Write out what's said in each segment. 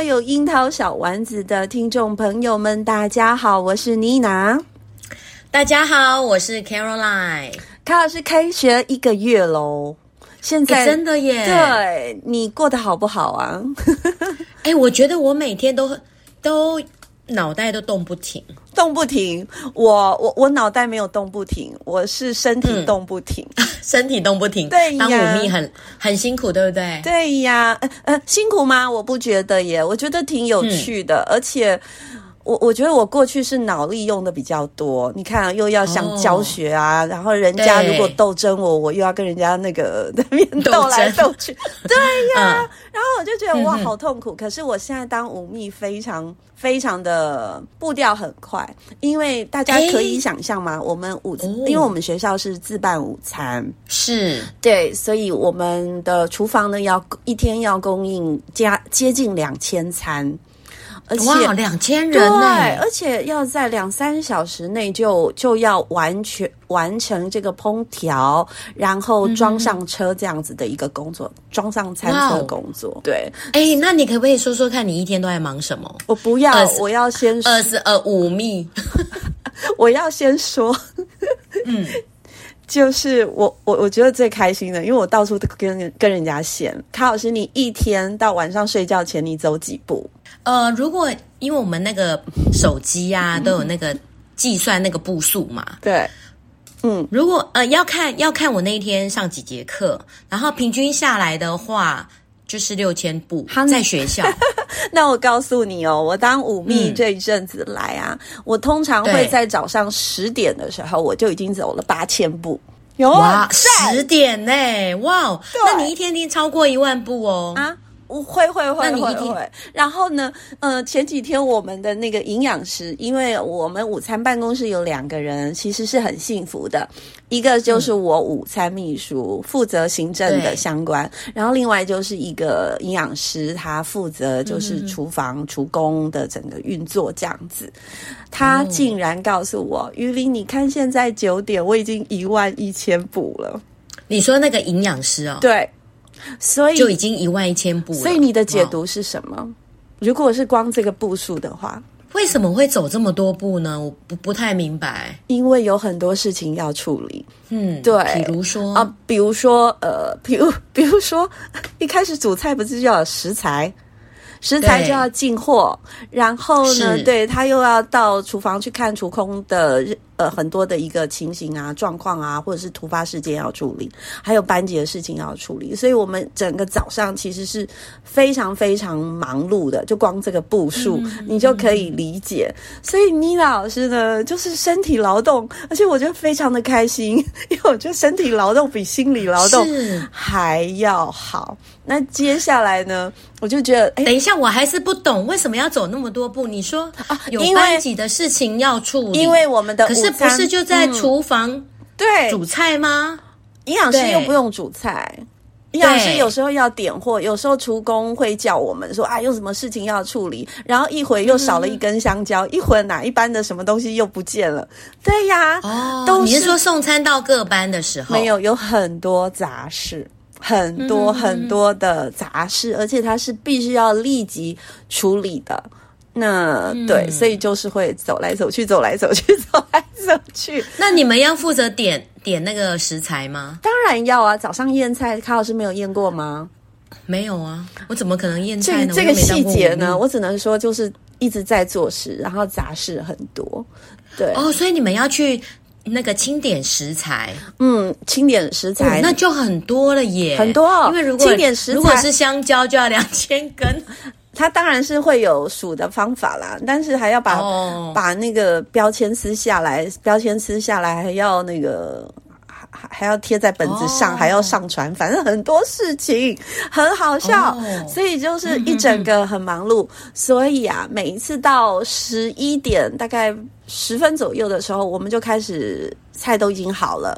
所有樱桃小丸子的听众朋友们，大家好，我是妮娜。大家好，我是 Caroline。卡老师开学一个月喽，现在、欸、真的耶？对，你过得好不好啊？哎、欸，我觉得我每天都 都脑袋都动不停，动不停。我我我脑袋没有动不停，我是身体动不停，嗯、身体动不停。对呀，当舞蜜很很辛苦，对不对？对呀，呃呃，辛苦吗？我不觉得耶，我觉得挺有趣的，嗯、而且。我我觉得我过去是脑力用的比较多，你看啊，又要想教学啊，哦、然后人家如果斗争我，我又要跟人家那个 那边斗来斗去，对呀，嗯、然后我就觉得哇，好痛苦。嗯、可是我现在当五蜜，非常非常的步调很快，因为大家可以想象嘛，我们午，哦、因为我们学校是自办午餐，是。对，所以我们的厨房呢，要一天要供应加接近两千餐。而且哇，两千人呢！对，而且要在两三小时内就就要完全完成这个烹调，然后装上车这样子的一个工作，嗯、装上餐车工作。哇对，哎，那你可不可以说说看你一天都在忙什么？我不要，我要先说二十二五密，我要先说，嗯，就是我我我觉得最开心的，因为我到处都跟跟人家闲。卡老师，你一天到晚上睡觉前你走几步？呃，如果因为我们那个手机啊，都有那个计算那个步数嘛，对，嗯，如果呃要看要看我那一天上几节课，然后平均下来的话就是六千步在学校。那我告诉你哦，我当五秘这一阵子来啊，嗯、我通常会在早上十点的时候，我就已经走了八千步。有哇，十点呢？哇，那你一天天超过一万步哦啊。会会会会会，然后呢？呃，前几天我们的那个营养师，因为我们午餐办公室有两个人，其实是很幸福的。一个就是我午餐秘书，负责行政的相关，然后另外就是一个营养师，他负责就是厨房、嗯、厨工的整个运作这样子。他竟然告诉我：“鱼鳞，你看现在九点，我已经一万一千步了。”你说那个营养师哦？对。所以就已经一万一千步了。所以你的解读是什么？如果是光这个步数的话，为什么会走这么多步呢？我不不太明白。因为有很多事情要处理。嗯，对，比如说啊，比如说呃，比如比如说，一开始煮菜不是就要有食材？食材就要进货，然后呢，对，他又要到厨房去看厨空的呃很多的一个情形啊、状况啊，或者是突发事件要处理，还有班级的事情要处理，所以我们整个早上其实是非常非常忙碌的，就光这个步数，嗯、你就可以理解。所以妮娜老师呢，就是身体劳动，而且我觉得非常的开心，因为我觉得身体劳动比心理劳动还要好。那接下来呢，我就觉得，诶等一下，我还是不懂为什么要走那么多步。你说啊，有班级的事情要处理，因为我们的可是不是就在厨房对煮菜吗？营养师又不用煮菜，营养师有时候要点货，有时候厨工会叫我们说啊，有什么事情要处理，然后一会又少了一根香蕉，一会哪一班的什么东西又不见了。对呀，哦，都你是说送餐到各班的时候？没有，有很多杂事。很多很多的杂事，嗯、而且它是必须要立即处理的。那、嗯、对，所以就是会走来走去，走来走去，走来走去。那你们要负责点点那个食材吗？当然要啊！早上验菜，卡老师没有验过吗？没有啊，我怎么可能验菜呢？这个细节呢，我只能说就是一直在做事，然后杂事很多。对哦，所以你们要去。那个清点食材，嗯，清点食材，哦，那就很多了耶，很多哦。因为如果清点食材，如果是香蕉就要两千根，它当然是会有数的方法啦，但是还要把、oh. 把那个标签撕下来，标签撕下来还要那个还还要贴在本子上，oh. 还要上传，反正很多事情很好笑，oh. 所以就是一整个很忙碌。所以啊，每一次到十一点大概十分左右的时候，我们就开始菜都已经好了，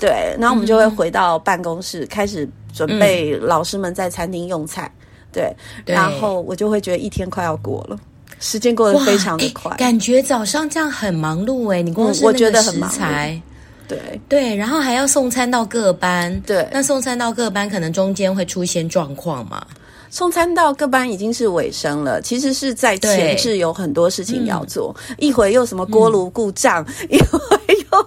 对，然后我们就会回到办公室开始准备老师们在餐厅用菜。对，对，然后我就会觉得一天快要过了，时间过得非常的快，感觉早上这样很忙碌诶，你光是那个食材，对。对，然后还要送餐到各班，对，那送餐到各班可能中间会出现状况嘛？送餐到各班已经是尾声了，其实是在前置有很多事情要做，嗯、一会又什么锅炉故障，嗯、一会又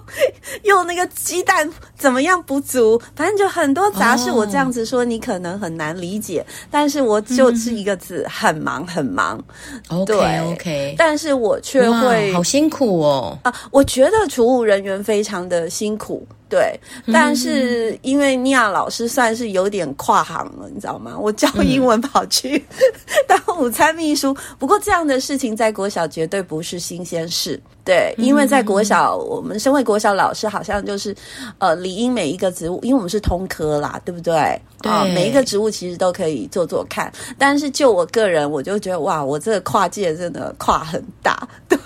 又那个鸡蛋怎么样不足，反正就很多杂事。我这样子说你可能很难理解，哦、但是我就是一个字，嗯、很忙很忙。OK 对 OK，但是我却会好辛苦哦啊！我觉得厨务人员非常的辛苦。对，但是因为尼亚老师算是有点跨行了，你知道吗？我教英文跑去 当午餐秘书，不过这样的事情在国小绝对不是新鲜事。对，因为在国小，我们身为国小老师，好像就是呃，理应每一个植物，因为我们是通科啦，对不对？对，啊，每一个植物其实都可以做做看。但是就我个人，我就觉得哇，我这个跨界真的跨很大。对，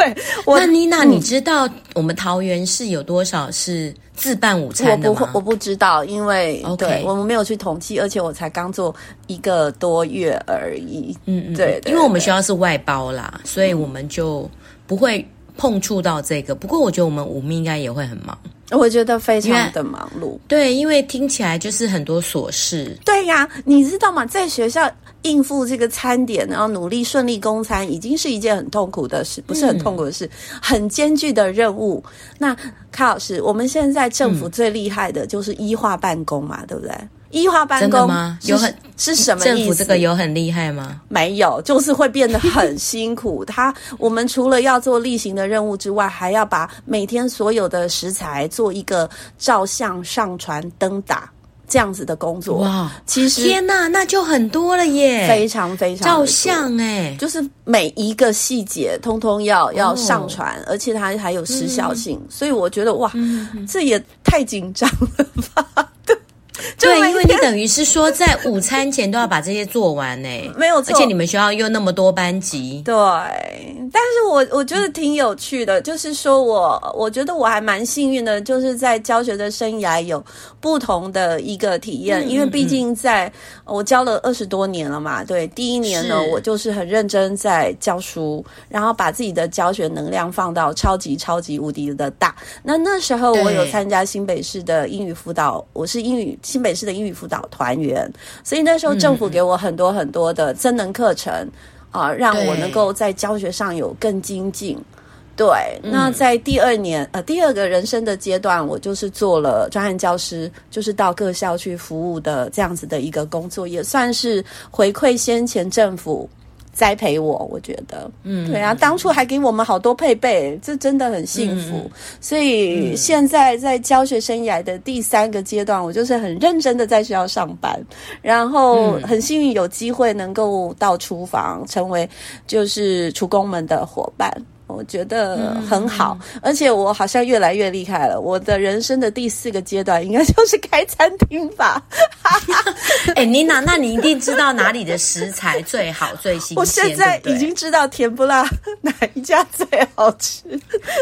我那妮娜，你知道我们桃园市有多少是自办午餐的吗？我不，我不知道，因为.对我们没有去统计，而且我才刚做一个多月而已。嗯嗯，对，对，因为我们学校是外包啦，所以我们就不会。碰触到这个，不过我觉得我们五秘应该也会很忙，我觉得非常的忙碌。对，因为听起来就是很多琐事。对呀，你知道吗？在学校应付这个餐点，然后努力顺利供餐，已经是一件很痛苦的事，不是很痛苦的事，嗯、很艰巨的任务。那卡老师，我们现在政府最厉害的就是医化办公嘛，嗯、对不对？医化办公吗？有很是什么意思？政府这个有很厉害吗？没有，就是会变得很辛苦。他 我们除了要做例行的任务之外，还要把每天所有的食材做一个照相、上传、登打这样子的工作。哇，其实天哪，那就很多了耶！非常非常照相哎，就是每一个细节通通要要上传，哦、而且它还有时效性，嗯、所以我觉得哇，嗯、这也太紧张了吧。对，因为你 等于是说在午餐前都要把这些做完呢，没有错。而且你们学校又那么多班级，对。但是我我觉得挺有趣的，就是说我我觉得我还蛮幸运的，就是在教学的生涯有不同的一个体验。因为毕竟在我教了二十多年了嘛，对，第一年呢，我就是很认真在教书，然后把自己的教学能量放到超级超级无敌的大。那那时候我有参加新北市的英语辅导，我是英语新北市的英语辅导团员，所以那时候政府给我很多很多的增能课程啊、呃，让我能够在教学上有更精进。对，那在第二年呃第二个人生的阶段，我就是做了专案教师，就是到各校去服务的这样子的一个工作，也算是回馈先前政府。栽培我，我觉得，嗯，对啊，当初还给我们好多配备，这真的很幸福。嗯、所以现在在教学生涯的第三个阶段，我就是很认真的在学校上班，然后很幸运有机会能够到厨房，成为就是厨工们的伙伴。我觉得很好，嗯、而且我好像越来越厉害了。我的人生的第四个阶段，应该就是开餐厅吧。哎、欸，妮娜，那你一定知道哪里的食材最好、最新鲜？我现在已经知道甜不辣 哪一家最好吃。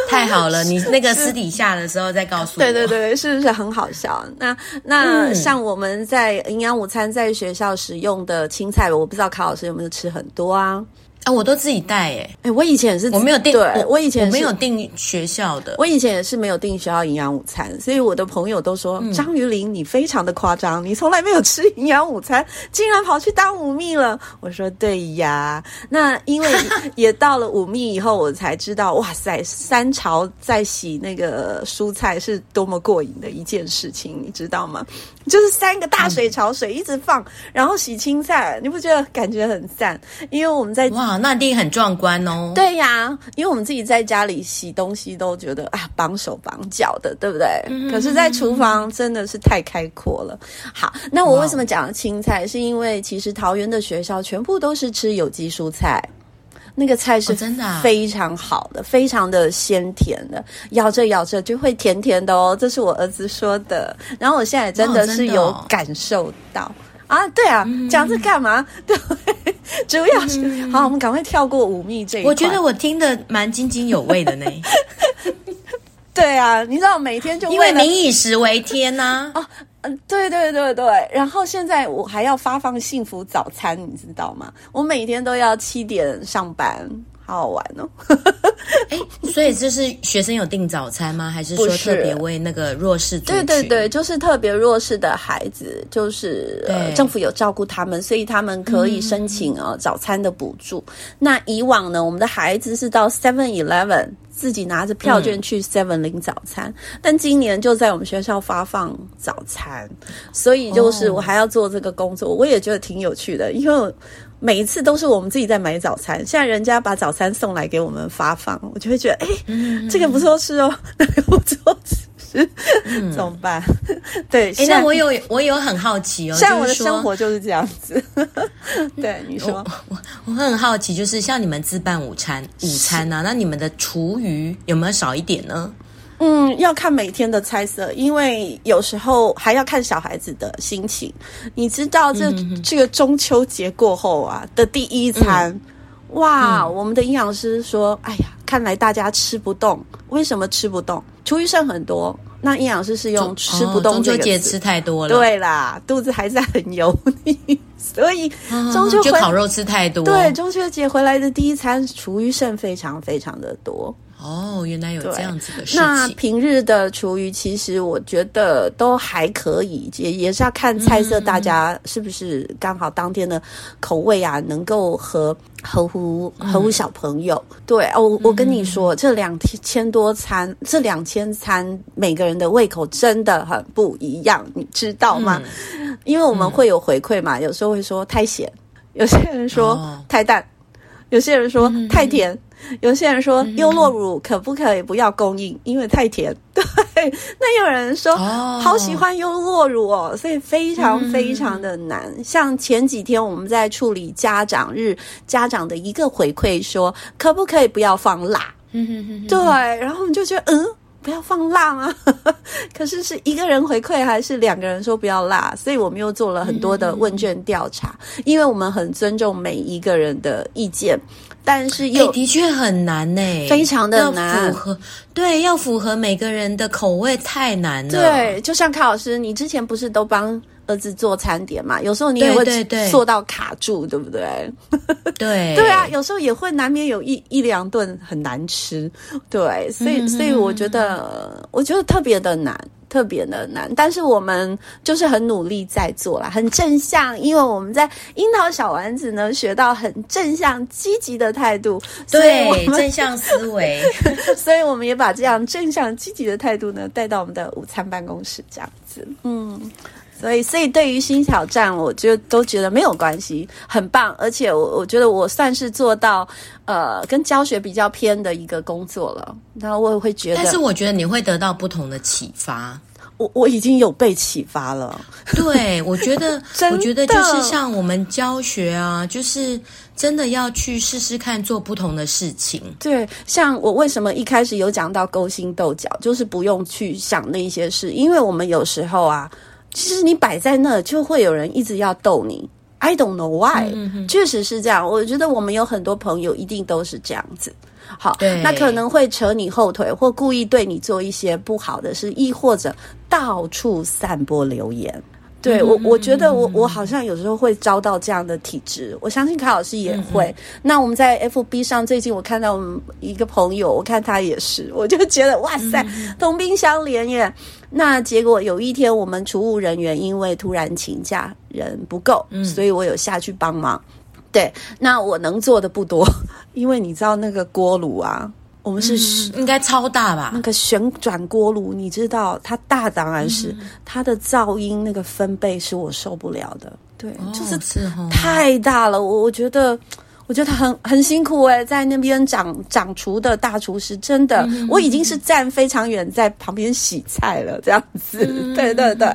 太好了，你那个私底下的时候再告诉我。对对对，是不是很好笑？那那像我们在营养午餐在学校使用的青菜，我不知道卡老师有没有吃很多啊？啊，我都自己带诶哎，我以前也是，我没有订，对，我，以前我没有订学校的，我以前也是没有订学校营养午餐，所以我的朋友都说、嗯、张于玲，你非常的夸张，你从来没有吃营养午餐，竟然跑去当五蜜了。我说对呀，那因为 也到了五蜜以后，我才知道，哇塞，三朝在洗那个蔬菜是多么过瘾的一件事情，你知道吗？就是三个大水槽水一直放，嗯、然后洗青菜，你不觉得感觉很赞？因为我们在哇。那一定很壮观哦。对呀，因为我们自己在家里洗东西都觉得啊绑手绑脚的，对不对？嗯、可是，在厨房真的是太开阔了。好，那我为什么讲青菜？是因为其实桃园的学校全部都是吃有机蔬菜。那个菜是真的非常好的，非常的鲜甜的，咬着咬着就会甜甜的哦。这是我儿子说的，然后我现在真的是有感受到啊。对啊，讲这干嘛？对，主要是好，我们赶快跳过五蜜这一块。我觉得我听得蛮津津有味的呢。对啊，你知道每天就因为民以食为天呐。哦。对对对对，然后现在我还要发放幸福早餐，你知道吗？我每天都要七点上班，好好玩哦。哎，所以这是学生有订早餐吗？还是说特别为那个弱势？对对对，就是特别弱势的孩子，就是呃，政府有照顾他们，所以他们可以申请早餐的补助。嗯、那以往呢，我们的孩子是到 Seven Eleven。自己拿着票券去 Seven 领早餐，嗯，但今年就在我们学校发放早餐，所以就是我还要做这个工作，我也觉得挺有趣的，因为每一次都是我们自己在买早餐，现在人家把早餐送来给我们发放，我就会觉得，哎，嗯，这个不错吃哦，那个不错吃。嗯、怎么办？对，哎，那我有我有很好奇哦，像我的生活就是这样子。对，你说，我我很好奇，就是像你们自办午餐午餐啊，那你们的厨余有没有少一点呢？嗯，要看每天的菜色，因为有时候还要看小孩子的心情。你知道这，这、嗯、这个中秋节过后啊的第一餐，嗯、哇、嗯，我们的营养师说，哎呀，看来大家吃不动。为什么吃不动？厨余剩很多。那营养师是用吃不动中秋节吃太多了，对啦，肚子还在很油腻，所以中秋、嗯、就烤肉吃太多。对，中秋节回来的第一餐厨余剩非常非常的多。哦，原来有这样子的事情。那平日的厨余，其实我觉得都还可以，也也是要看菜色，大家是不是刚好当天的口味啊，能够合合乎合乎小朋友。嗯、对哦，我跟你说，这两千多餐，这两千餐，每个人的胃口真的很不一样，你知道吗？嗯、因为我们会有回馈嘛，有时候会说太咸，有些人说太淡，哦、有些人说太甜。嗯有些人说优酪乳可不可以不要供应，因为太甜。对，那有人说好喜欢优酪乳哦，所以非常非常的难。像前几天我们在处理家长日，家长的一个回馈说，可不可以不要放辣？对，然后我们就觉得嗯，不要放辣吗？可是是一个人回馈还是两个人说不要辣？所以我们又做了很多的问卷调查，因为我们很尊重每一个人的意见。但是也、欸、的确很难呢，非常的难。符合对，要符合每个人的口味太难了。对，就像卡老师，你之前不是都帮儿子做餐点嘛？有时候你也会做到卡住，对不对？对 对啊，有时候也会难免有一一两顿很难吃。对，所以所以我觉得，我觉得特别的难。特别的难，但是我们就是很努力在做啦，很正向，因为我们在樱桃小丸子呢学到很正向积极的态度，对，正向思维，所以我们也把这样正向积极的态度呢带到我们的午餐办公室，这样子，嗯。所以，所以对于新挑战，我就都觉得没有关系，很棒。而且我，我我觉得我算是做到，呃，跟教学比较偏的一个工作了。然后我也会觉得，但是我觉得你会得到不同的启发。我我已经有被启发了。对，我觉得，我觉得就是像我们教学啊，就是真的要去试试看做不同的事情。对，像我为什么一开始有讲到勾心斗角，就是不用去想那些事，因为我们有时候啊。其实你摆在那，就会有人一直要逗你。I don't know why，嗯，确实是这样。我觉得我们有很多朋友一定都是这样子。好，那可能会扯你后腿，或故意对你做一些不好的事，亦或者到处散播流言。对我，我觉得我我好像有时候会遭到这样的体质。我相信卡老师也会。嗯、那我们在 FB 上最近，我看到我们一个朋友，我看他也是，我就觉得哇塞，同病相怜耶。那结果有一天，我们储务人员因为突然请假，人不够，所以我有下去帮忙。对，那我能做的不多，因为你知道那个锅炉啊。我们是、嗯、应该超大吧？那个旋转锅炉，你知道它大当然是、嗯、它的噪音那个分贝是我受不了的。对，哦、就是太大了。我我觉得我觉得很很辛苦诶，在那边掌掌厨的大厨师，真的，嗯、我已经是站非常远，在旁边洗菜了，这样子，嗯、对对对。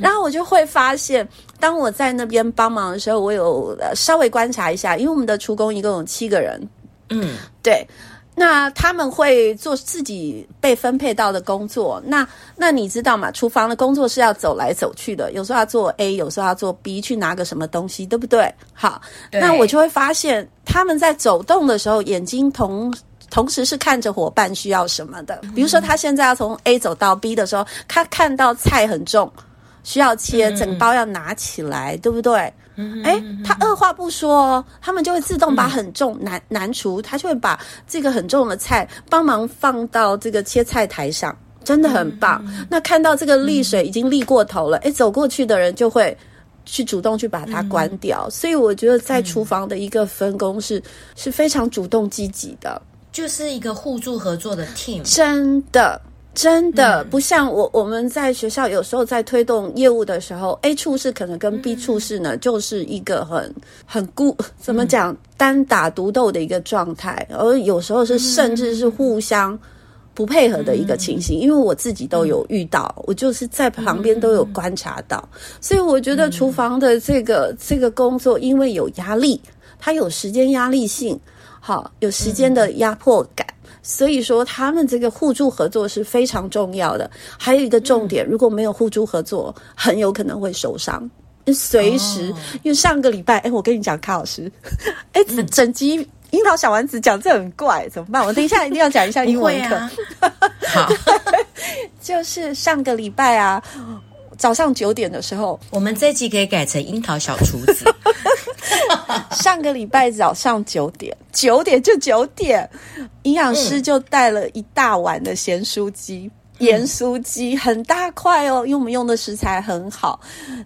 然后我就会发现，当我在那边帮忙的时候，我有稍微观察一下，因为我们的厨工一共有七个人，嗯，对。那他们会做自己被分配到的工作。那那你知道吗？厨房的工作是要走来走去的，有时候要做 A，有时候要做 B，去拿个什么东西，对不对？好，那我就会发现他们在走动的时候，眼睛同同时是看着伙伴需要什么的。比如说，他现在要从 A 走到 B 的时候，他看到菜很重，需要切，整包要拿起来，对不对？哎，他二话不说，他们就会自动把很重男男厨，他就会把这个很重的菜帮忙放到这个切菜台上，真的很棒。那看到这个沥水已经沥过头了，哎，走过去的人就会去主动去把它关掉。所以我觉得在厨房的一个分工是是非常主动积极的，就是一个互助合作的 team，真的。真的不像我，我们在学校有时候在推动业务的时候，A 处室可能跟 B 处室呢，就是一个很很孤，怎么讲，单打独斗的一个状态，而有时候是甚至是互相不配合的一个情形。因为我自己都有遇到，我就是在旁边都有观察到，所以我觉得厨房的这个这个工作，因为有压力，它有时间压力性，好，有时间的压迫感。所以说，他们这个互助合作是非常重要的。还有一个重点，如果没有互助合作，很有可能会受伤。随时，因为上个礼拜，哎，我跟你讲，卡老师，哎，整集樱桃小丸子讲这很怪，怎么办？我等一下一定要讲一下英文课。好，就是上个礼拜啊，早上九点的时候，我们这集可以改成樱桃小厨子。上个礼拜早上九点，九点就九点，营养师就带了一大碗的咸酥鸡、嗯、盐酥鸡，很大块哦，因为我们用的食材很好。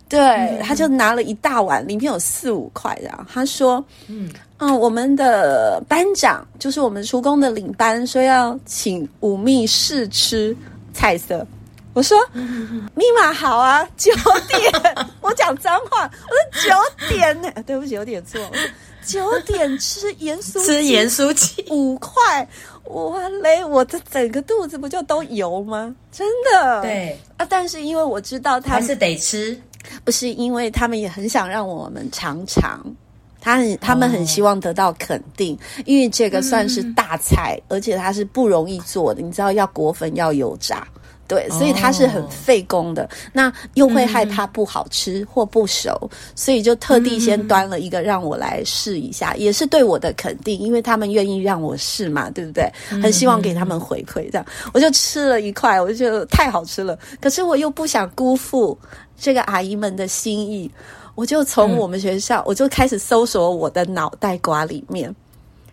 对，嗯、他就拿了一大碗，里面有四五块的。他说：“嗯嗯，我们的班长就是我们厨工的领班，说要请五秘试吃菜色。”我说：“密码好啊，九点。”我讲脏话，我说九点呢，对不起，有点错。九点吃盐酥鸡，吃盐酥鸡五块，哇嘞！我的整个肚子不就都油吗？真的。对啊，但是因为我知道他是得吃，不是因为他们也很想让我们尝尝，他很他们很希望得到肯定，哦、因为这个算是大菜，嗯、而且它是不容易做的，你知道要裹粉要油炸。对，所以它是很费工的，哦、那又会害怕不好吃或不熟，嗯、所以就特地先端了一个让我来试一下，嗯、也是对我的肯定，因为他们愿意让我试嘛，对不对？很希望给他们回馈，这样我就吃了一块，我就觉得太好吃了。可是我又不想辜负这个阿姨们的心意，我就从我们学校，嗯、我就开始搜索我的脑袋瓜里面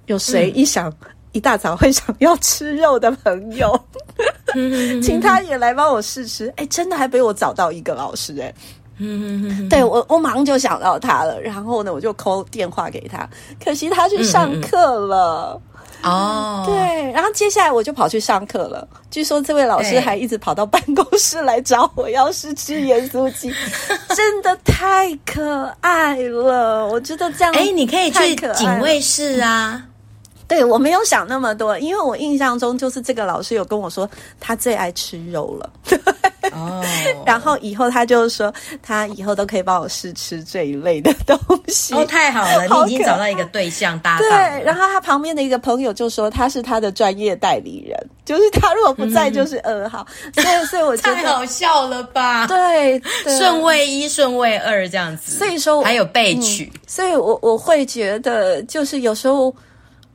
有谁一想。嗯一大早会想要吃肉的朋友，请他也来帮我试吃。哎，真的还被我找到一个老师哎，对我我马上就想到他了。然后呢，我就 call 电话给他，可惜他去上课了。哦，对，然后接下来我就跑去上课了。据说这位老师还一直跑到办公室来找我，要试吃盐酥鸡，真的太可爱了。我觉得这样，哎，你可以去警卫室啊。对，我没有想那么多，因为我印象中就是这个老师有跟我说他最爱吃肉了，哦，然后以后他就说他以后都可以帮我试吃这一类的东西。哦，太好了，你已经找到一个对象搭档。对，然后他旁边的一个朋友就说他是他的专业代理人，就是他如果不在就是二号，嗯、所以所以我觉得太好笑了吧？对，对顺位一，顺位二这样子，所以说还有备取，嗯、所以我我会觉得就是有时候。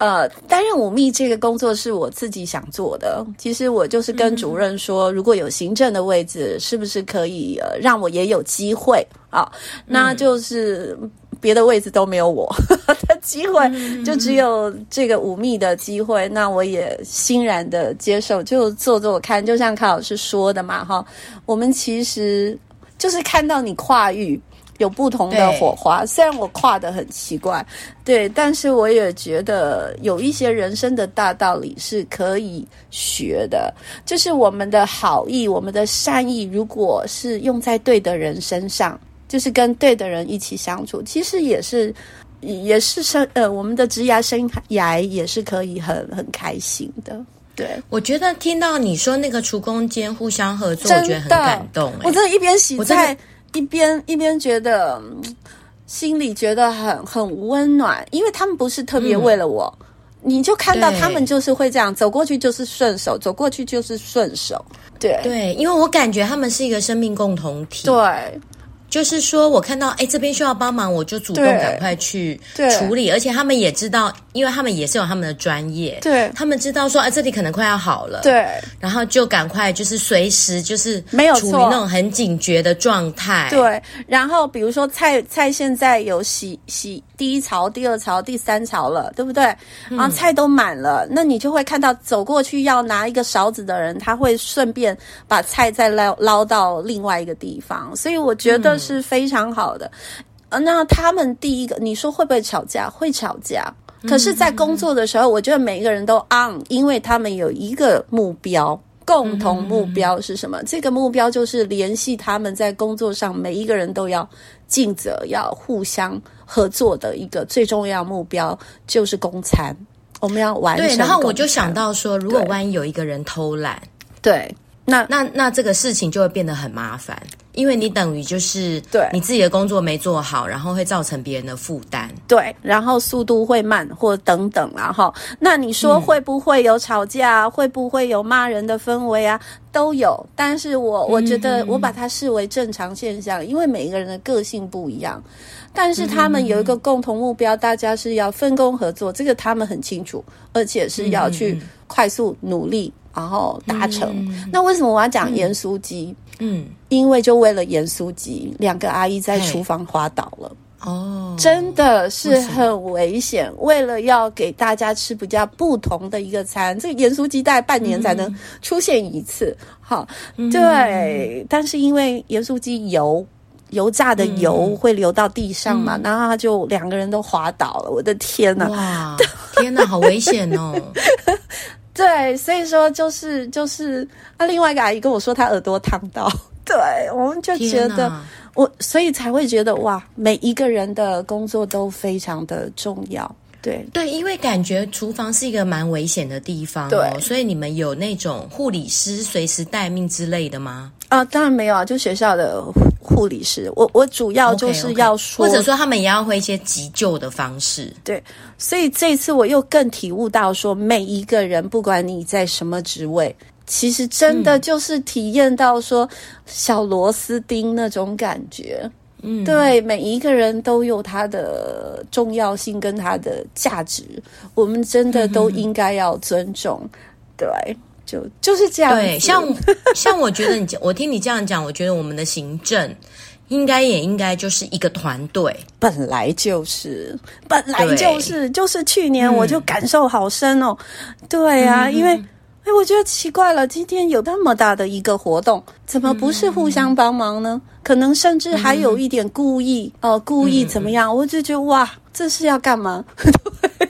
呃，担任五秘这个工作是我自己想做的。其实我就是跟主任说，如果有行政的位置，是不是可以呃让我也有机会啊？那就是别的位置都没有我 的机会，就只有这个五秘的机会。那我也欣然的接受，就做做看。就像卡老师说的嘛，哈，我们其实就是看到你跨域。有不同的火花，虽然我跨得很奇怪，对，但是我也觉得有一些人生的大道理是可以学的。就是我们的好意，我们的善意，如果是用在对的人身上，就是跟对的人一起相处，其实也是也是生呃，我们的职涯生涯也是可以很很开心的。对，我觉得听到你说那个厨工间互相合作，我觉得很感动、欸。我真的，一边洗菜一边一边觉得心里觉得很很温暖，因为他们不是特别为了我。嗯你就看到他们就是会这样走过去，就是顺手走过去就是顺手，对。对，因为我感觉他们是一个生命共同体，对。就是说，我看到哎，这边需要帮忙，我就主动赶快去处理。而且他们也知道，因为他们也是有他们的专业，对，他们知道说，哎，这里可能快要好了，对，然后就赶快就是随时就是没有处于那种很警觉的状态，对。然后比如说菜菜现在有洗洗第一槽、第二槽、第三槽了，对不对？然后菜都满了，嗯，那你就会看到走过去要拿一个勺子的人，他会顺便把菜再捞捞到另外一个地方。所以我觉得。是非常好的，呃，那他们第一个，你说会不会吵架？会吵架，可是，在工作的时候，我觉得每一个人都 on，因为他们有一个目标，共同目标是什么？这个目标就是联系他们在工作上每一个人都要尽责，要互相合作的一个最重要目标，就是公餐。我们要完成。对，然后我就想到说，如果万一有一个人偷懒，对，那那那这个事情就会变得很麻烦。因为你等于就是对你自己的工作没做好，然后会造成别人的负担，对，然后速度会慢或等等，然后那你说会不会有吵架？嗯、会不会有骂人的氛围啊？都有，但是我我觉得我把它视为正常现象，嗯、因为每一个人的个性不一样，但是他们有一个共同目标，大家是要分工合作，这个他们很清楚，而且是要去快速努力，然后达成。嗯、那为什么我要讲盐酥鸡？嗯，因为就为了盐酥鸡，两个阿姨在厨房滑倒了。哦，真的是很危险。为了要给大家吃比较不同的一个餐，这个盐酥鸡大概半年才能出现一次。好、嗯，对。但是因为盐酥鸡油油炸的油会流到地上嘛，嗯、然后他就两个人都滑倒了。我的天呐！哇，天呐，好危险哦！对，所以说就是就是啊，另外一个阿姨跟我说她耳朵烫到，对，我们就觉得我，所以才会觉得哇，每一个人的工作都非常的重要，对对，因为感觉厨房是一个蛮危险的地方，哦，对，所以你们有那种护理师随时待命之类的吗？啊，当然没有啊，就学校的。护理师，我我主要就是要说，okay, okay. 或者说他们也要会一些急救的方式。对，所以这次我又更体悟到说，每一个人不管你在什么职位，其实真的就是体验到说小螺丝钉那种感觉。嗯，对，每一个人都有他的重要性跟他的价值，我们真的都应该要尊重。嗯、对。就就是这样。对，像像我觉得你，我听你这样讲，我觉得我们的行政应该也应该就是一个团队，本来就是，本来就是，就是去年我就感受好深哦。嗯、对啊，嗯、因为哎，我觉得奇怪了，今天有那么大的一个活动，怎么不是互相帮忙呢？嗯、可能甚至还有一点故意哦、嗯呃，故意怎么样？嗯、我就觉得哇，这是要干嘛？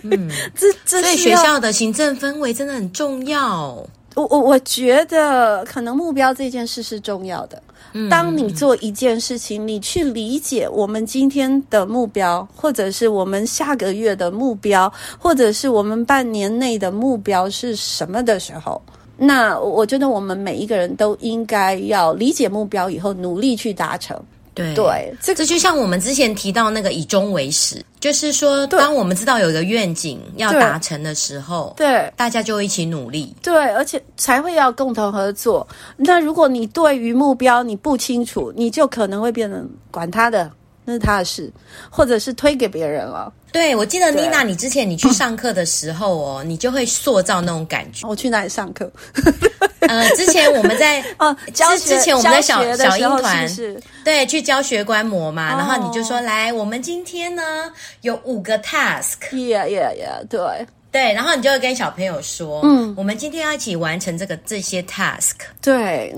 嗯，这这所以学校的行政氛围真的很重要。我我我觉得可能目标这件事是重要的。当你做一件事情，你去理解我们今天的目标，或者是我们下个月的目标，或者是我们半年内的目标是什么的时候，那我觉得我们每一个人都应该要理解目标以后，努力去达成。对。对，这这就像我们之前提到那个以终为始，就是说，当我们知道有一个愿景要达成的时候，对，对。大家就一起努力，对，而且才会要共同合作。那如果你对于目标你不清楚，你就可能会变成管他的，那是他的事，或者是推给别人了。对，我记得妮娜，你之前你去上课的时候哦，嗯、你就会塑造那种感觉。我去哪里上课？呃，之前我们在 哦，教之前我们在小小英团是，是对去教学观摩嘛，哦、然后你就说来，我们今天呢有五个 task，yeah yeah yeah，对对，然后你就会跟小朋友说，嗯，我们今天要一起完成这个这些 task，对。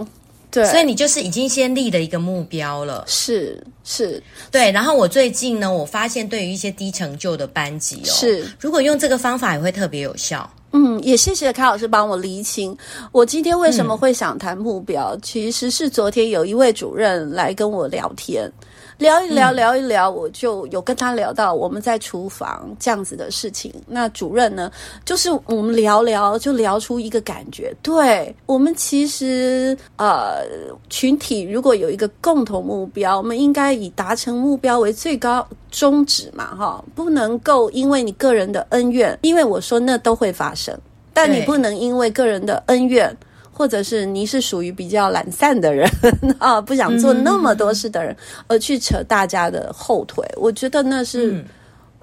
对，所以你就是已经先立了一个目标了，是是，对。然后我最近呢，我发现对于一些低成就的班级哦，是如果用这个方法也会特别有效。嗯，也谢谢卡老师帮我厘清。我今天为什么会想谈目标，嗯、其实是昨天有一位主任来跟我聊天，聊一聊，聊一聊，我就有跟他聊到我们在厨房这样子的事情。那主任呢，就是我们聊聊，就聊出一个感觉，对，我们其实呃群体如果有一个共同目标，我们应该以达成目标为最高宗旨嘛，哈，不能够因为你个人的恩怨，因为我说那都会发生，但你不能因为个人的恩怨。或者是你是属于比较懒散的人 啊，不想做那么多事的人，而去扯大家的后腿，我觉得那是，嗯、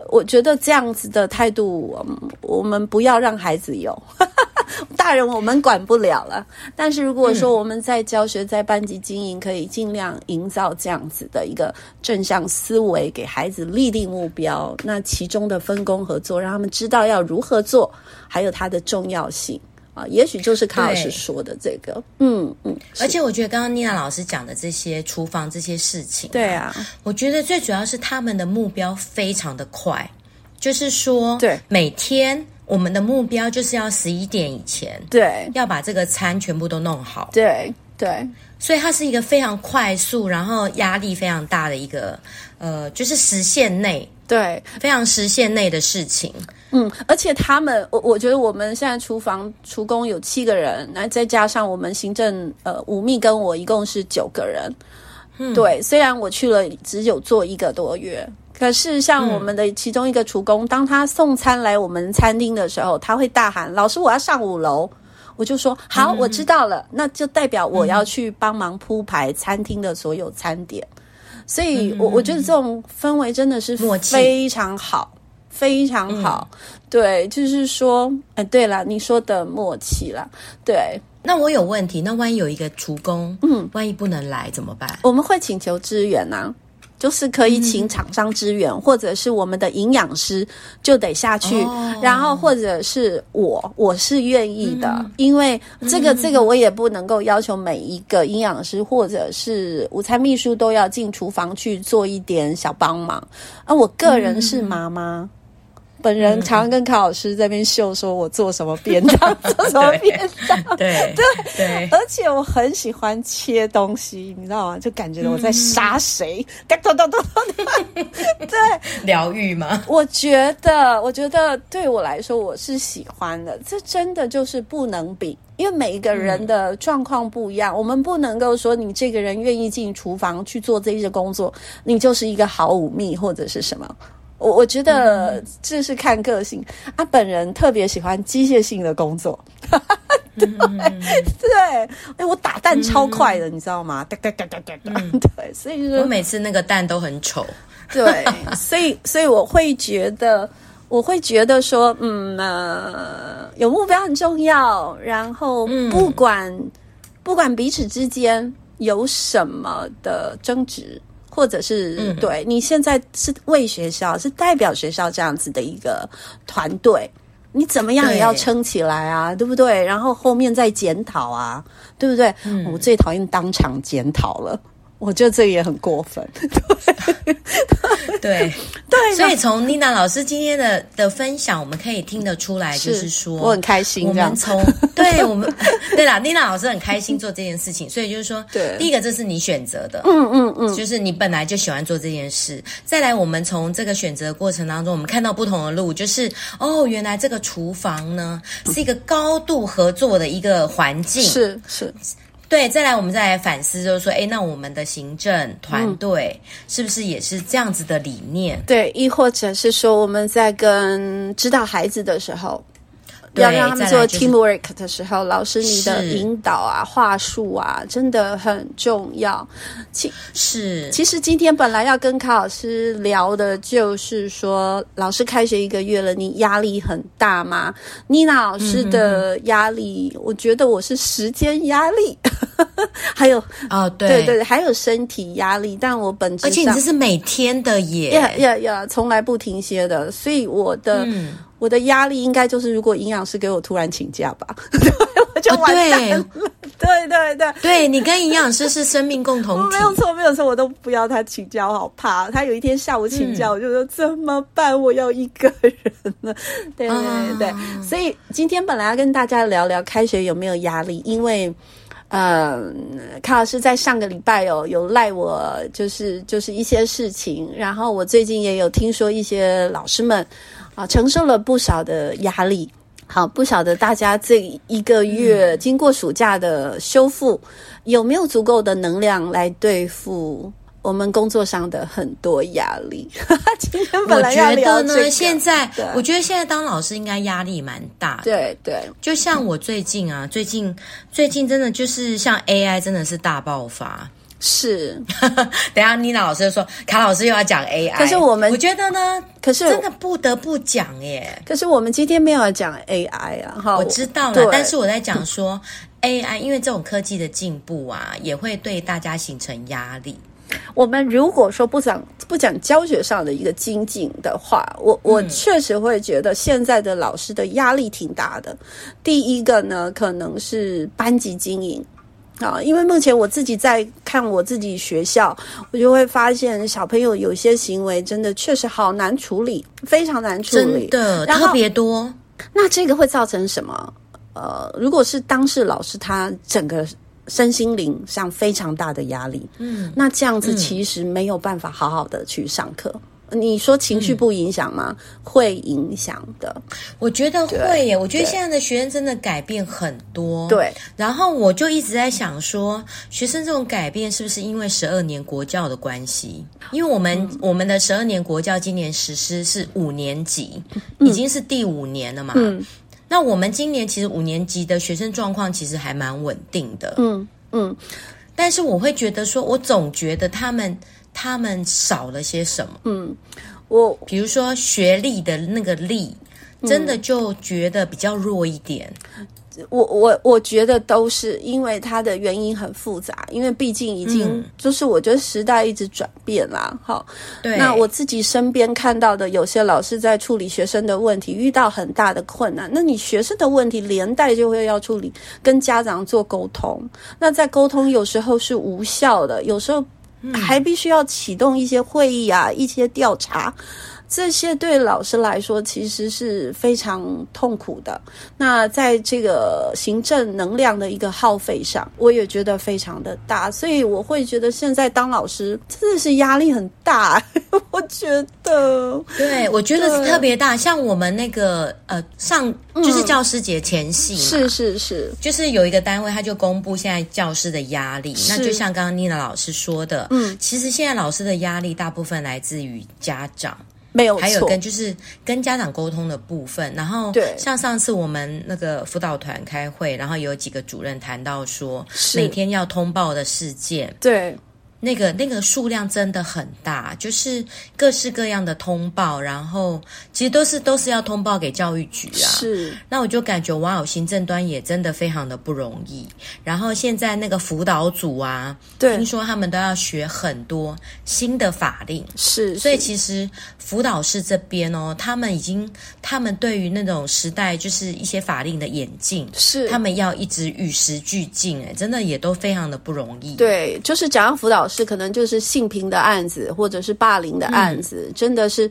我觉得这样子的态度，我们不要让孩子有。大人我们管不了了，但是如果说我们在教学、在班级经营，可以尽量营造这样子的一个正向思维，给孩子立定目标，那其中的分工合作，让他们知道要如何做，还有它的重要性。啊，也许就是康老师说的这个，嗯嗯。而且我觉得刚刚妮娜老师讲的这些厨房这些事情，对啊，我觉得最主要是他们的目标非常的快，就是说，对，每天我们的目标就是要十一点以前，对，要把这个餐全部都弄好，对对。所以它是一个非常快速，然后压力非常大的一个，呃，就是时限内，对，非常时限内的事情。嗯，而且他们，我我觉得我们现在厨房厨工有七个人，那再加上我们行政，呃，吴秘跟我一共是九个人。嗯，对，虽然我去了只有做一个多月，可是像我们的其中一个厨工，嗯，当他送餐来我们餐厅的时候，他会大喊：“老师，我要上五楼。”我就说：“好，我知道了。”那就代表我要去帮忙铺排餐厅的所有餐点。所以我我觉得这种氛围真的是非常好。非常好，嗯，对，就是说，哎，对了，你说的默契了，对。那我有问题，那万一有一个厨工，嗯，万一不能来怎么办？我们会请求支援呐，啊，就是可以请厂商支援，嗯，或者是我们的营养师就得下去，哦，然后或者是我，我是愿意的，嗯，因为这个这个我也不能够要求每一个营养师或者是午餐秘书都要进厨房去做一点小帮忙，而我个人是妈妈。嗯本人常常跟卡老师在那边秀，说我做什么便当，做什么便当，对 对对，而且我很喜欢切东西，你知道吗？就感觉我在杀谁，咚咚咚咚咚，对，疗愈吗？我觉得，我觉得对我来说，我是喜欢的。这真的就是不能比，因为每一个人的状况不一样，我们不能够说你这个人愿意进厨房去做这些工作，你就是一个好武秘或者是什么。我我觉得这是看个性，他、啊，本人特别喜欢机械性的工作，对、哎，我打蛋超快的，嗯、你知道吗？哒哒哒哒哒哒，对，所以说我每次那个蛋都很丑，对，所以所以我会觉得，我会觉得说，嗯，呃，有目标很重要，然后不管、嗯、不管彼此之间有什么的争执。或者是、嗯、对，你现在是为学校，是代表学校这样子的一个团队，你怎么样也要撑起来啊，对，对不对？然后后面再检讨啊，对不对？嗯、我最讨厌当场检讨了。我觉得这个也很过分，对对 对，所以从妮娜老师今天的的分享，我们可以听得出来，就是说我很开心。我们从对我们对啦，妮娜老师很开心做这件事情，所以就是说，对，第一个这是你选择的，嗯嗯嗯，就是你本来就喜欢做这件事。再来，我们从这个选择的过程当中，我们看到不同的路，就是哦，原来这个厨房呢是一个高度合作的一个环境，是是。对，再来我们再来反思，就是说，哎，那我们的行政团队是不是也是这样子的理念？嗯、对，亦或者是说，我们在跟指导孩子的时候。要让他们做 teamwork 的时候，老师你的引导啊、话术啊，真的很重要。其是其实今天本来要跟卡老师聊的，就是说老师开学一个月了，你压力很大吗？妮娜老师的压力，我觉得我是时间压力，还有哦，对对对，还有身体压力。但我本质上，而且你这是每天的耶，呀呀呀，从来不停歇的，所以我的。嗯我的压力应该就是，如果营养师给我突然请假吧，我就完蛋了。哦、对对对对，对你跟营养师是生命共同体，没有错没有错，我都不要他请假，我好怕他有一天下午请假，嗯、我就说怎么办？我要一个人了。对对对所以今天本来要跟大家聊聊开学有没有压力，因为嗯，卡老师在上个礼拜有有赖我，就是就是一些事情，然后我最近也有听说一些老师们啊承受了不少的压力。好，不晓得大家这一个月经过暑假的修复，嗯、有没有足够的能量来对付我们工作上的很多压力？今天本来要聊这个，我觉得呢，现在我觉得现在当老师应该压力蛮大的。对对，就像我最近啊，最近最近真的就是像 AI 真的是大爆发。是，等下妮娜老师就说卡老师又要讲 AI，可是我们我觉得呢，可是真的不得不讲耶。可是我们今天没有讲 AI 啊，哈，我知道了，但是我在讲说 AI，因为这种科技的进步啊，也会对大家形成压力。我们如果说不讲不讲教学上的一个精进的话，我我确实会觉得现在的老师的压力挺大的。第一个呢，可能是班级经营。啊，因为目前我自己在看我自己学校，我就会发现小朋友有些行为真的确实好难处理，非常难处理，真的特别多。那这个会造成什么？呃，如果是当事老师，他整个身心灵上非常大的压力，嗯，那这样子其实没有办法好好的去上课。你说情绪不影响吗？嗯、会影响的，我觉得会耶。我觉得现在的学生真的改变很多。对，然后我就一直在想说，学生这种改变是不是因为十二年国教的关系？因为我们、嗯、我们的十二年国教今年实施是五年级，嗯、已经是第五年了嘛。嗯，那我们今年其实五年级的学生状况其实还蛮稳定的。嗯嗯，但是我会觉得说，我总觉得他们。他们少了些什么？嗯，我比如说学历的那个力，真的就觉得比较弱一点。嗯、我我我觉得都是因为它的原因很复杂，因为毕竟已经、嗯、就是我觉得时代一直转变啦。好，对。那我自己身边看到的有些老师在处理学生的问题，遇到很大的困难。那你学生的问题连带就会要处理，跟家长做沟通。那在沟通有时候是无效的，有时候。还必须要启动一些会议啊，一些调查。这些对老师来说其实是非常痛苦的。那在这个行政能量的一个耗费上，我也觉得非常的大。所以我会觉得现在当老师真的是压力很大。我觉得，对，我觉得是特别大。像我们那个呃上就是教师节前夕，是是是，就是有一个单位他就公布现在教师的压力。那就像刚刚妮娜老师说的，嗯，其实现在老师的压力大部分来自于家长。没有，还有跟就是跟家长沟通的部分，然后对，像上次我们那个辅导团开会，然后有几个主任谈到说，每天要通报的事件，对。那个那个数量真的很大，就是各式各样的通报，然后其实都是都是要通报给教育局啊。是，那我就感觉哇哦，行政端也真的非常的不容易。然后现在那个辅导组啊，对，听说他们都要学很多新的法令。是，所以其实辅导室这边哦，他们已经他们对于那种时代就是一些法令的演进，是他们要一直与时俱进，哎，真的也都非常的不容易。对，就是讲到辅导。是可能就是性平的案子，或者是霸凌的案子，真的是，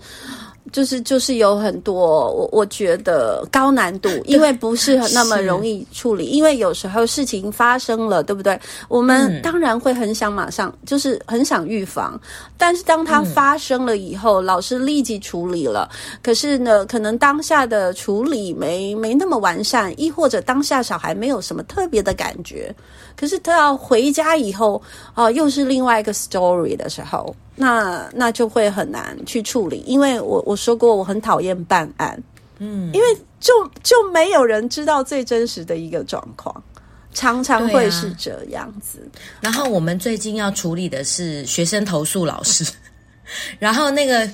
就是就是有很多我我觉得高难度，因为不是 那么容易处理，因为有时候事情发生了，对不对？我们当然会很想马上，就是很想预防，但是当它发生了以后，嗯、老师立即处理了，可是呢，可能当下的处理没没那么完善，亦或者当下小孩没有什么特别的感觉。可是他要回家以后，哦、呃，又是另外一个 story 的时候，那那就会很难去处理。因为我我说过，我很讨厌办案，嗯，因为就就没有人知道最真实的一个状况，常常会是这样子。啊、然后我们最近要处理的是学生投诉老师，然后那个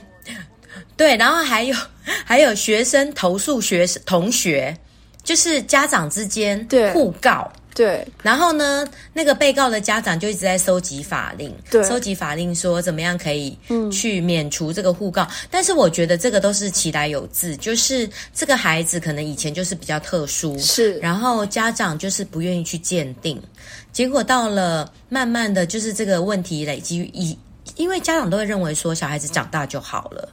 对，然后还有还有学生投诉学生同学，就是家长之间互告。对，然后呢，那个被告的家长就一直在收集法令，对，收集法令说怎么样可以去免除这个互告。嗯，但是我觉得这个都是其来有自，就是这个孩子可能以前就是比较特殊，是，然后家长就是不愿意去鉴定，结果到了慢慢的就是这个问题累积，以因为家长都会认为说小孩子长大就好了。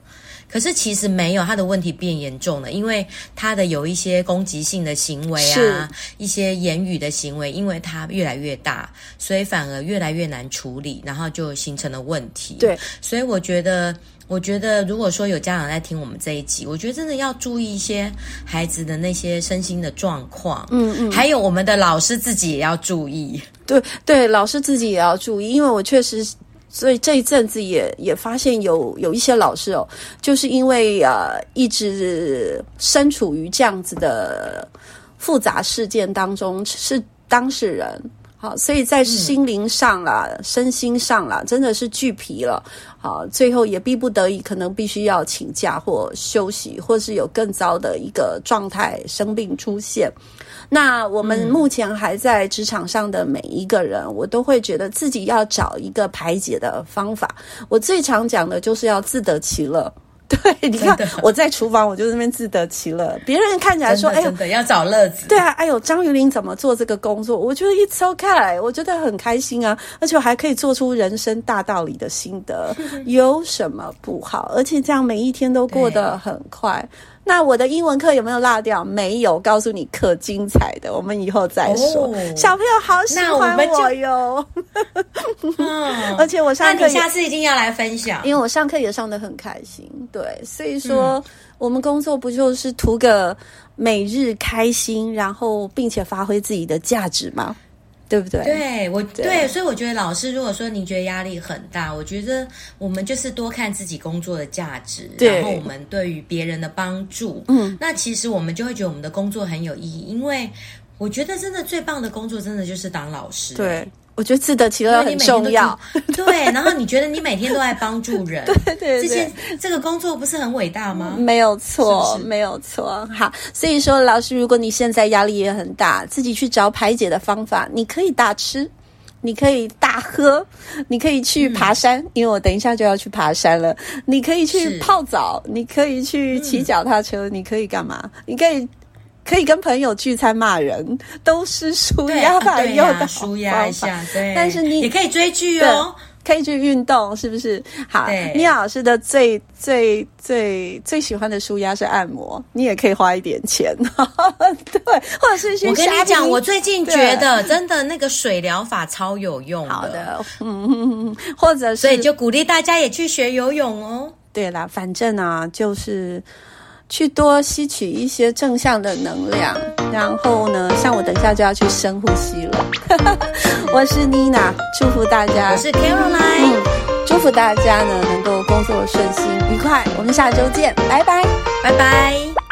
可是其实没有，他的问题变严重了，因为他的有一些攻击性的行为啊，一些言语的行为，因为他越来越大，所以反而越来越难处理，然后就形成了问题。对，所以我觉得。我觉得，如果说有家长在听我们这一集，我觉得真的要注意一些孩子的那些身心的状况，嗯嗯，还有我们的老师自己也要注意。对对，老师自己也要注意，因为我确实，所以这一阵子也也发现有有一些老师哦，就是因为呃一直身处于这样子的复杂事件当中，是当事人。好，所以在心灵上啦、嗯、身心上啦，真的是俱疲了。好，最后也逼不得已，可能必须要请假或休息，或是有更糟的一个状态生病出现。那我们目前还在职场上的每一个人，嗯、我都会觉得自己要找一个排解的方法。我最常讲的就是要自得其乐。对，你看我在厨房，我就在那边自得其乐。别人看起来说：“哎呦，真的要找乐子。”对啊，哎呦，张云林怎么做这个工作？我觉得 it's okay，我觉得很开心啊，而且我还可以做出人生大道理的心得，有什么不好？而且这样每一天都过得很快。那我的英文课有没有落掉？没有，告诉你可精彩的，我们以后再说。哦、小朋友好喜欢我哟，嗯、而且我上课，那你下次一定要来分享，因为我上课也上得很开心。对，所以说、嗯、我们工作不就是图个每日开心，然后并且发挥自己的价值吗？对不对？对我对，对，所以我觉得老师，如果说您觉得压力很大，我觉得我们就是多看自己工作的价值，然后我们对于别人的帮助，嗯，那其实我们就会觉得我们的工作很有意义，因为我觉得真的最棒的工作，真的就是当老师，对。我觉得自得其乐很重要，对。然后你觉得你每天都在帮助人，对对对，这些这个工作不是很伟大吗？没有错，没有错。好，所以说老师，如果你现在压力也很大，自己去找排解的方法，你可以大吃，你可以大喝，你可以去爬山，嗯、因为我等一下就要去爬山了。你可以去泡澡，你可以去骑脚踏车，嗯、你可以干嘛？你可以。可以跟朋友聚餐骂人，都是舒压的，又的舒压一下。对，但是你也可以追剧哦，可以去运动，是不是？好，聂老师的最最最最喜欢的舒压是按摩，你也可以花一点钱，对，或者是去。我跟你讲，我最近觉得真的那个水疗法超有用的。好的，嗯，或者是，所以就鼓励大家也去学游泳哦。对啦，反正啊，就是。去多吸取一些正向的能量，然后呢，像我等一下就要去深呼吸了。我是妮娜，祝福大家。我是 Caroline，嗯，祝福大家呢能够工作顺心愉快。我们下周见，拜拜，拜拜。